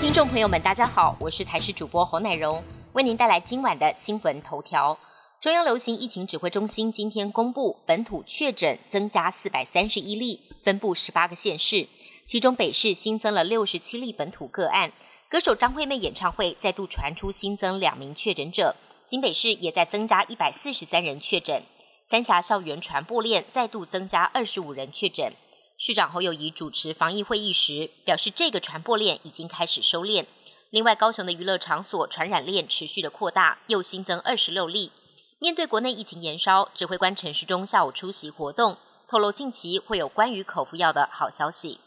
听众朋友们，大家好，我是台视主播侯乃荣，为您带来今晚的新闻头条。中央流行疫情指挥中心今天公布，本土确诊增加四百三十一例，分布十八个县市，其中北市新增了六十七例本土个案。歌手张惠妹演唱会再度传出新增两名确诊者，新北市也在增加一百四十三人确诊。三峡校园传播链再度增加二十五人确诊。市长侯友谊主持防疫会议时表示，这个传播链已经开始收敛。另外，高雄的娱乐场所传染链持续的扩大，又新增二十六例。面对国内疫情延烧，指挥官陈时中下午出席活动，透露近期会有关于口服药的好消息。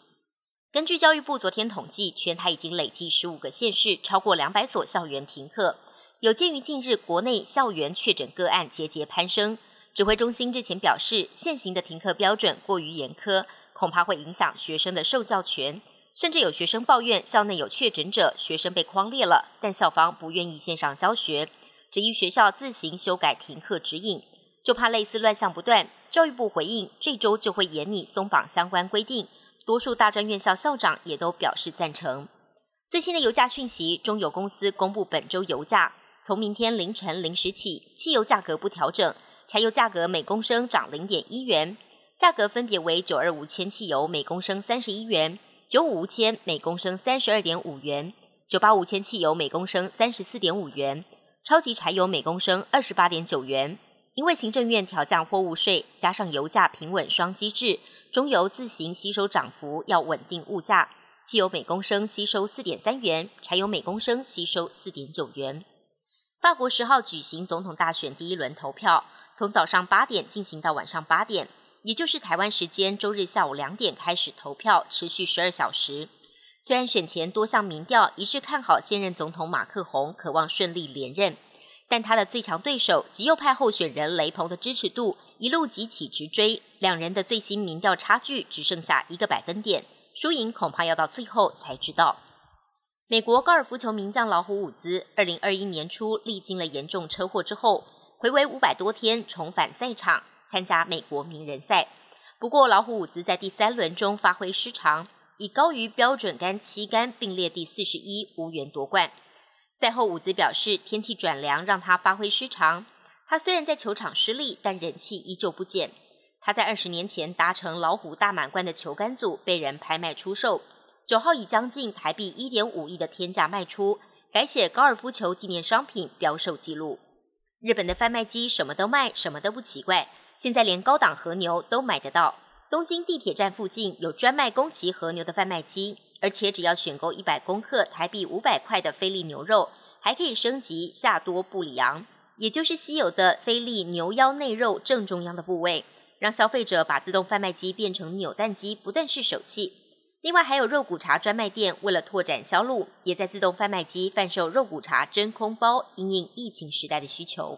根据教育部昨天统计，全台已经累计十五个县市超过两百所校园停课。有鉴于近日国内校园确诊个案节节攀升，指挥中心日前表示，现行的停课标准过于严苛。恐怕会影响学生的受教权，甚至有学生抱怨校内有确诊者，学生被框列了，但校方不愿意线上教学，质疑学校自行修改停课指引，就怕类似乱象不断。教育部回应，这周就会严拟松绑相关规定，多数大专院校校长也都表示赞成。最新的油价讯息，中油公司公布本周油价，从明天凌晨零时起，汽油价格不调整，柴油价格每公升涨零点一元。价格分别为九二五千汽油每公升三十一元，九五无铅每公升三十二点五元，九八五千汽油每公升三十四点五元，超级柴油每公升二十八点九元。因为行政院调降货物税，加上油价平稳双机制，中油自行吸收涨幅，要稳定物价。汽油每公升吸收四点三元，柴油每公升吸收四点九元。法国十号举行总统大选第一轮投票，从早上八点进行到晚上八点。也就是台湾时间周日下午两点开始投票，持续十二小时。虽然选前多项民调一致看好现任总统马克宏，渴望顺利连任，但他的最强对手极右派候选人雷鹏的支持度一路急起直追，两人的最新民调差距只剩下一个百分点，输赢恐怕要到最后才知道。美国高尔夫球名将老虎伍兹，二零二一年初历经了严重车祸之后，回违五百多天重返赛场。参加美国名人赛，不过老虎伍兹在第三轮中发挥失常，以高于标准杆七杆并列第四十一，无缘夺冠。赛后伍兹表示，天气转凉让他发挥失常。他虽然在球场失利，但人气依旧不减。他在二十年前达成老虎大满贯的球杆组被人拍卖出售，九号以将近台币一点五亿的天价卖出，改写高尔夫球纪念商品标售记录。日本的贩卖机什么都卖，什么都不奇怪。现在连高档和牛都买得到，东京地铁站附近有专卖宫崎和牛的贩卖机，而且只要选购一百公克台币五百块的菲力牛肉，还可以升级夏多布里昂，也就是稀有的菲力牛腰内肉正中央的部位，让消费者把自动贩卖机变成扭蛋机，不断试手气。另外还有肉骨茶专卖店，为了拓展销路，也在自动贩卖机贩售肉骨茶真空包，应应疫情时代的需求。